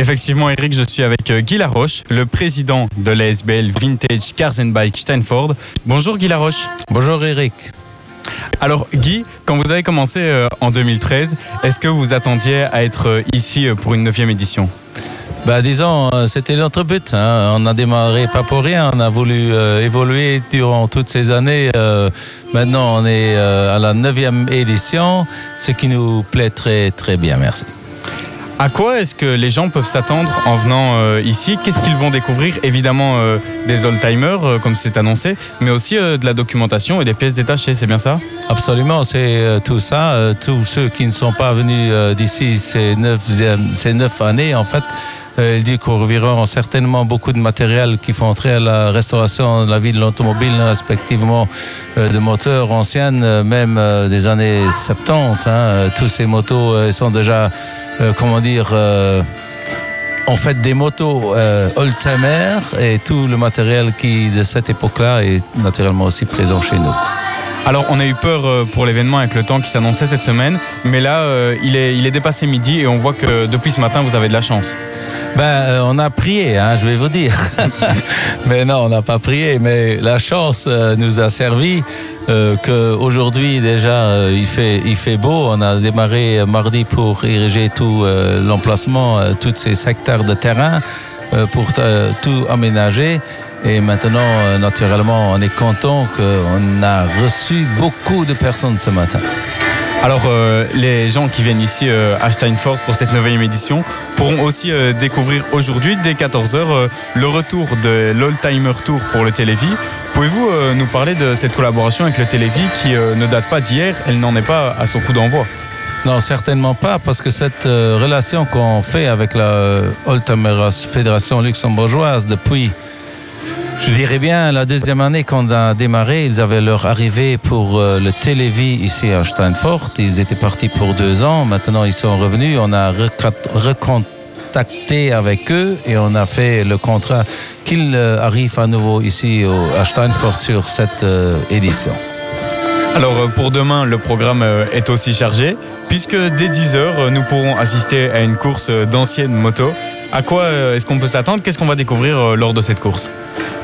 Effectivement, Eric, je suis avec euh, Guy Laroche, le président de l'ASBL Vintage Cars and Bike Steinford. Bonjour Guy Laroche. Bonjour Eric. Alors Guy, quand vous avez commencé euh, en 2013, est-ce que vous attendiez à être euh, ici pour une neuvième édition? Bah, disons, c'était notre but. Hein. On a démarré pas pour rien. On a voulu évoluer durant toutes ces années. maintenant, on est à la neuvième édition, ce qui nous plaît très très bien. Merci. À quoi est-ce que les gens peuvent s'attendre en venant euh, ici? Qu'est-ce qu'ils vont découvrir? Évidemment euh, des old-timers, euh, comme c'est annoncé, mais aussi de la documentation et des pièces détachées, c'est bien ça? Absolument, c'est tout ça. tous ceux qui ne sont pas venus d'ici ces neuf, ces neuf années, en fait, il dit découvriront certainement beaucoup de matériel qui font entrer à la restauration de la vie de l'automobile, respectivement de moteurs anciennes, même des années 70. Hein. Tous ces motos sont déjà comment dire, euh, on fait des motos euh, old-timer et tout le matériel qui de cette époque-là est naturellement aussi présent chez nous. Alors on a eu peur pour l'événement avec le temps qui s'annonçait cette semaine, mais là il, est, il est dépassé midi et on voit que depuis ce matin vous avez de la chance. Ben, on a prié, hein, je vais vous dire. mais non, on n'a pas prié, mais la chance nous a servi euh, qu'aujourd'hui déjà euh, il, fait, il fait beau. On a démarré mardi pour ériger tout euh, l'emplacement, euh, tous ces secteurs de terrain pour tout aménager. Et maintenant, naturellement, on est content qu'on a reçu beaucoup de personnes ce matin. Alors, euh, les gens qui viennent ici euh, à Steinfort pour cette 9e édition pourront aussi euh, découvrir aujourd'hui, dès 14h, le retour de l'Oldtimer Tour pour le Télévis. Pouvez-vous nous parler de cette collaboration avec le Télévis qui ne date pas d'hier, elle n'en est pas à son coup d'envoi? Non, certainement pas, parce que cette relation qu'on fait avec la Oldtimer Fédération luxembourgeoise depuis je dirais bien, la deuxième année qu'on a démarré, ils avaient leur arrivée pour euh, le Télévis ici à Steinfort. Ils étaient partis pour deux ans. Maintenant, ils sont revenus. On a recontacté avec eux et on a fait le contrat qu'ils euh, arrivent à nouveau ici à Steinfort sur cette euh, édition. Alors pour demain, le programme est aussi chargé puisque dès 10h, nous pourrons assister à une course d'anciennes motos. À quoi est-ce qu'on peut s'attendre? Qu'est-ce qu'on va découvrir lors de cette course?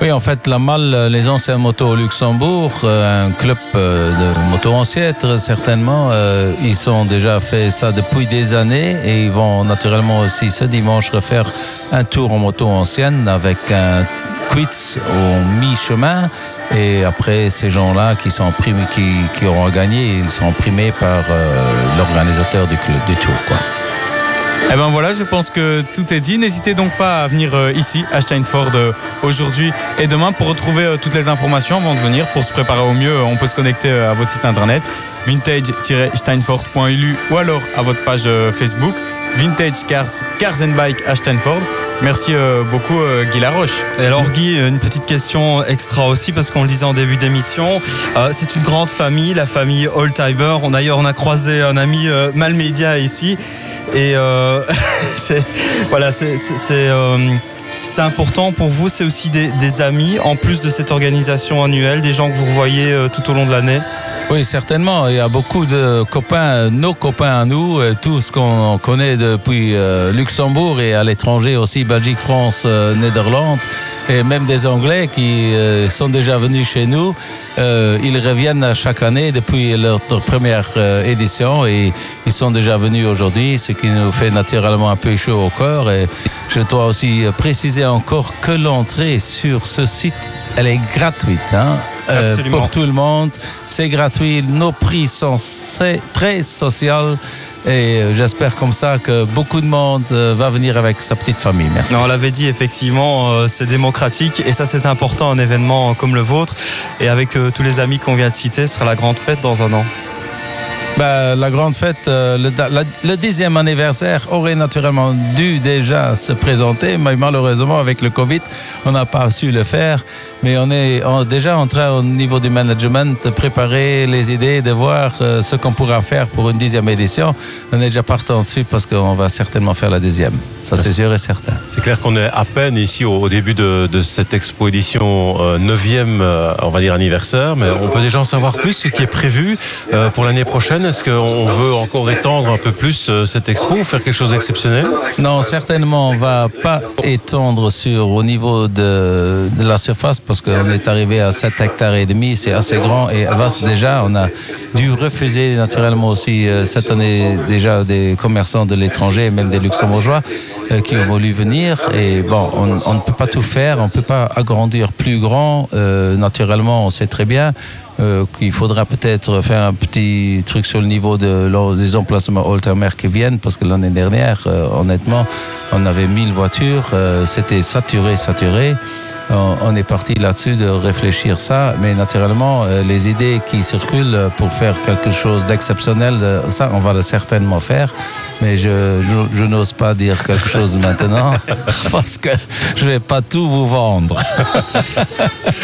Oui, en fait, la Malle, les anciens motos au Luxembourg, euh, un club euh, de motos anciennes, certainement, euh, ils ont déjà fait ça depuis des années et ils vont naturellement aussi ce dimanche refaire un tour en moto ancienne avec un quiz au mi-chemin. Et après, ces gens-là qui qui, auront gagné, ils sont primés par l'organisateur du, du tour. Quoi. Eh ben voilà, je pense que tout est dit. N'hésitez donc pas à venir euh, ici à Steinford euh, aujourd'hui et demain pour retrouver euh, toutes les informations avant de venir. Pour se préparer au mieux, on peut se connecter à votre site internet vintage-steinfort.lu ou alors à votre page Facebook Vintage Cars, Bike à Steinford. Merci euh, beaucoup euh, Guy Laroche. Alors Guy, une petite question extra aussi parce qu'on le disait en début d'émission, euh, c'est une grande famille, la famille Oldtimer. On d'ailleurs on a croisé un ami Malmedia ici et voilà c'est important pour vous, c'est aussi des, des, amis en plus de cette organisation annuelle, des gens que vous voyez tout au long de l'année. Oui, certainement. Il y a beaucoup de copains, nos copains à nous, euh, tout ce qu'on connaît depuis euh, Luxembourg et à l'étranger aussi, Belgique, France, euh, et même des Anglais qui sont déjà venus chez nous. ils reviennent chaque année depuis leur première édition et ils sont déjà venus aujourd'hui, ce qui nous fait naturellement un peu chaud au corps. Et je dois aussi préciser encore que l'entrée sur ce site, elle est gratuite. Hein euh, pour tout le monde. C'est gratuit. Nos prix sont très sociaux. Et euh, j'espère comme ça que beaucoup de monde euh, va venir avec sa petite famille. Merci. Non, on l'avait dit, effectivement, c'est démocratique. Et ça, c'est important, un événement comme le vôtre. Et avec tous les amis qu'on vient de citer, ce sera la grande fête dans un an. Ben, la grande fête, euh, le, dixième anniversaire aurait naturellement dû déjà se présenter, mais malheureusement avec le Covid, on n'a pas su le faire. Mais on est déjà en train au niveau du management de préparer les idées, de voir euh, ce qu'on pourra faire pour une dixième édition. On est déjà partant dessus parce qu'on va certainement faire la dixième. Ça c'est sûr et certain. C'est clair qu'on est à peine ici au, début de, cette expo édition euh, neuvième, on va dire anniversaire, mais on peut déjà en savoir plus ce qui est prévu pour l'année prochaine Est-ce qu'on veut encore étendre un peu plus euh, cette expo, faire quelque chose d'exceptionnel? Non, certainement, on va pas étendre sur au niveau de, la surface parce qu'on est arrivé à 7 hectares et demi, c'est assez grand et vaste déjà. On a dû refuser naturellement aussi euh, cette année déjà des commerçants de l'étranger, même des luxembourgeois euh, qui ont voulu venir. Et bon, on, ne peut pas tout faire, on ne peut pas agrandir plus grand. Naturellement, on sait très bien euh, qu'il faudra peut-être faire un petit truc sur le niveau de, des emplacements Altamer qui viennent, parce que l'année dernière, euh, honnêtement, on avait 1000 voitures, euh, c'était saturé, saturé. On, est parti là-dessus de réfléchir ça, mais naturellement, euh, les idées qui circulent pour faire quelque chose d'exceptionnel, euh, ça, on va le certainement faire, mais je, je, je n'ose pas dire quelque chose maintenant, parce que je vais pas tout vous vendre.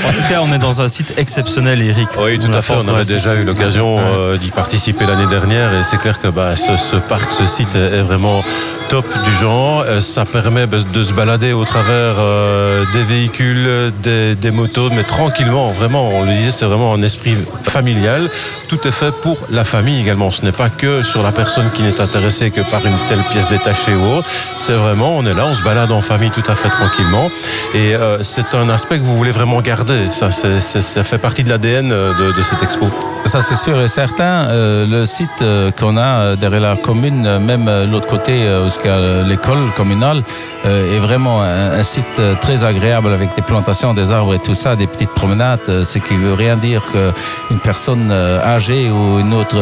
En tout cas, on est dans un site exceptionnel, Eric. Oui, tout On à fait. On avait déjà eu l'occasion Ouais. euh, d'y participer l'année dernière et c'est clair que bah, ce, ce parc, ce site est vraiment top du genre. Euh, Ça permet bah, de se balader au travers euh, des véhicules, des, motos, mais tranquillement. Vraiment, on le disait, c'est vraiment un esprit familial. Tout est fait pour la famille également. Ce n'est pas que sur la personne qui n'est intéressée que par une telle pièce détachée ou autre. C'est vraiment, on est là, on se balade en famille tout à fait tranquillement. Et euh, c'est un aspect que vous voulez vraiment garder. Ça, fait partie de l'ADN de, cette expo. Ça c'est sûr et certain. Le site qu'on a derrière la commune, même l'autre côté l'école communale, euh, est vraiment un, site euh, très agréable avec des plantations, des arbres et tout ça, des petites promenades. euh, ce qui veut rien dire qu'une personne âgée ou une autre,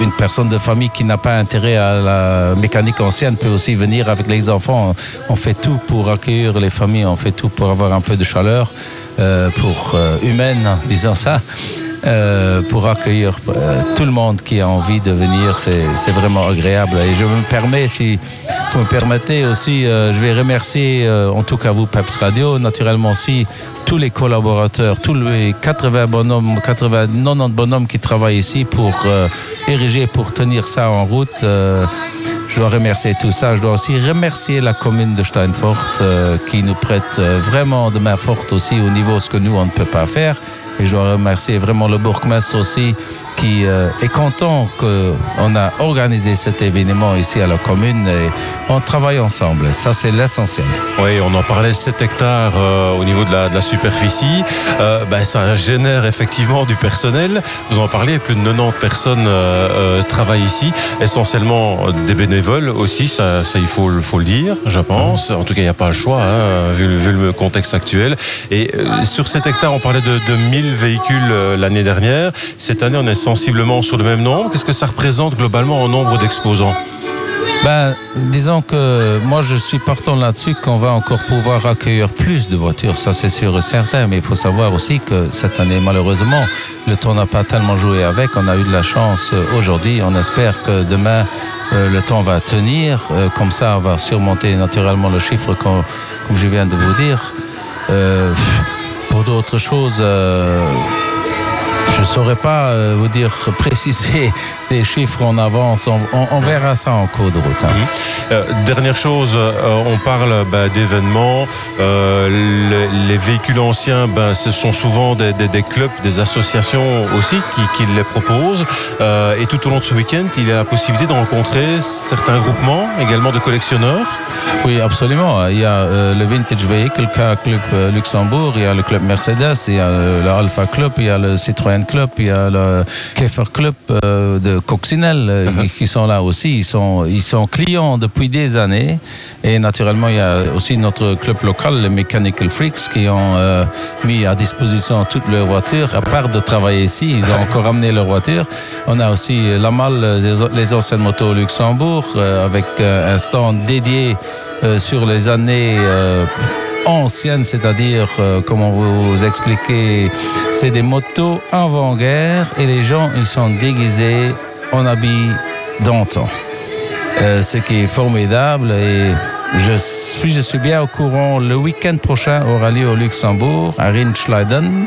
une personne de famille qui n'a pas intérêt à la mécanique ancienne peut aussi venir avec les enfants. On fait tout pour accueillir les familles, on fait tout pour avoir un peu de chaleur, pour humaine, disons ça euh, pour accueillir euh, tout le monde qui a envie de venir. C'est vraiment agréable. Et je me permets, si vous me permettez aussi, euh, je vais remercier en tout cas vous, Peps Radio, naturellement aussi tous les collaborateurs, tous les 80 bonhommes, 80, 90 bonhommes qui travaillent ici pour ériger, pour tenir ça en route. Je dois remercier tout ça. Je dois aussi remercier la commune de Steinfort qui nous prête vraiment de main forte aussi au niveau de ce que nous, on ne peut pas faire. Et je dois remercier vraiment le bourgmestre aussi qui euh, est content qu'on a organisé cet événement ici à la commune et on travaille ensemble. Ça, c'est l'essentiel. Oui, on en parlait 7 hectares euh, au niveau de la, superficie. Euh, ben, ça génère effectivement du personnel. Vous en parlez, plus de 90 personnes travaillent ici, essentiellement des bénévoles aussi, ça, ça il faut, faut le dire, je pense. En tout cas, il n'y a pas le choix, hein, vu, le- contexte actuel. Et sur 7 hectares, on parlait de, de 1000 véhicules l'année dernière. Cette année, on est sensiblement sur le même nombre. Qu'est-ce que ça représente globalement en nombre d'exposants Ben, disons que moi je suis partant là-dessus qu'on va encore pouvoir accueillir plus de voitures, ça c'est sûr et certain, mais il faut savoir aussi que cette année malheureusement le temps n'a pas tellement joué avec, on a eu de la chance euh, aujourd'hui, on espère que demain euh, le temps va tenir, euh, comme ça on va surmonter naturellement le chiffre qu'on- comme je viens de vous dire. Pour d'autres choses, je ne saurais pas euh, vous dire préciser des chiffres en avance. On, on- on verra ça en cours de route. hein. Euh, dernière chose, euh, on parle bah, d'événements. Le- les véhicules anciens, ben, ce sont souvent des, des- des clubs, des associations aussi qui, qui les proposent. Et tout au long de ce week-end, il y a la possibilité de rencontrer certains groupements, également de collectionneurs. Oui, absolument. Il y a le Vintage Vehicle Car Club Luxembourg, il y a le club Mercedes, il y a le Alpha Club, il y a le Citroën Club, il y a le Käfer Club euh, de Coccinelle euh, qui sont là aussi. Ils sont, ils sont clients depuis des années. Et naturellement, il y a aussi notre club local, le Mechanical Freaks, qui ont euh, mis à disposition toutes leurs voitures. À part de travailler ici, ils ont encore amené leurs voitures. On a aussi la malle, les- anciennes motos au Luxembourg, euh, avec un stand dédié sur les années anciennes, c'est-à-dire, euh, comment vous expliquer, c'est des motos avant-guerre et les gens, ils sont déguisés en habits d'antan. Euh, ce qui est formidable et je suis, je suis bien au courant. Le week-end prochain aura lieu au Luxembourg, à Rinschleiden,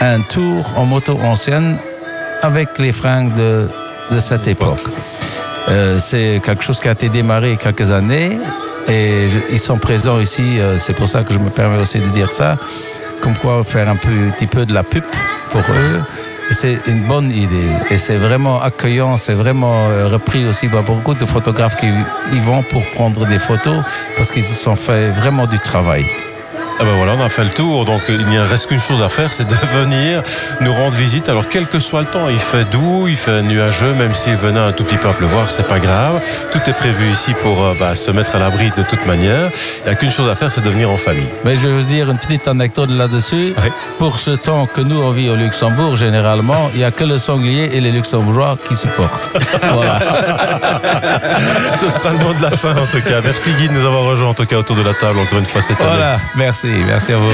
un tour en moto ancienne avec les fringues de, cette époque. Euh, c'est quelque chose qui a été démarré quelques années et ils sont présents ici. euh, c'est pour ça que je me permets aussi de dire ça. Comme quoi faire un petit peu de la pub pour eux. C'est une bonne idée. Et c'est vraiment accueillant, c'est vraiment euh, repris aussi par beaucoup de photographes qui y vont pour prendre des photos parce qu'ils se sont fait vraiment du travail. Ah ben voilà, on a fait le tour, donc il n'y reste qu'une chose à faire, c'est de venir nous rendre visite. Alors quel que soit le temps, il fait doux, il fait nuageux, même s'il venait un tout petit peu à pleuvoir, c'est pas grave. Tout est prévu ici pour euh, bah, se mettre à l'abri de toute manière. Il n'y a qu'une chose à faire, c'est de venir en famille. Mais je vais vous dire une petite anecdote là-dessus. Oui. Pour ce temps que nous on vit au Luxembourg, généralement, il n'y a que le sanglier et les Luxembourgeois qui supportent. voilà. Ce sera le mot de la fin en tout cas. Merci Guy de nous avoir rejoints en tout cas autour de la table encore une fois cette année. voilà. Merci, merci à vous.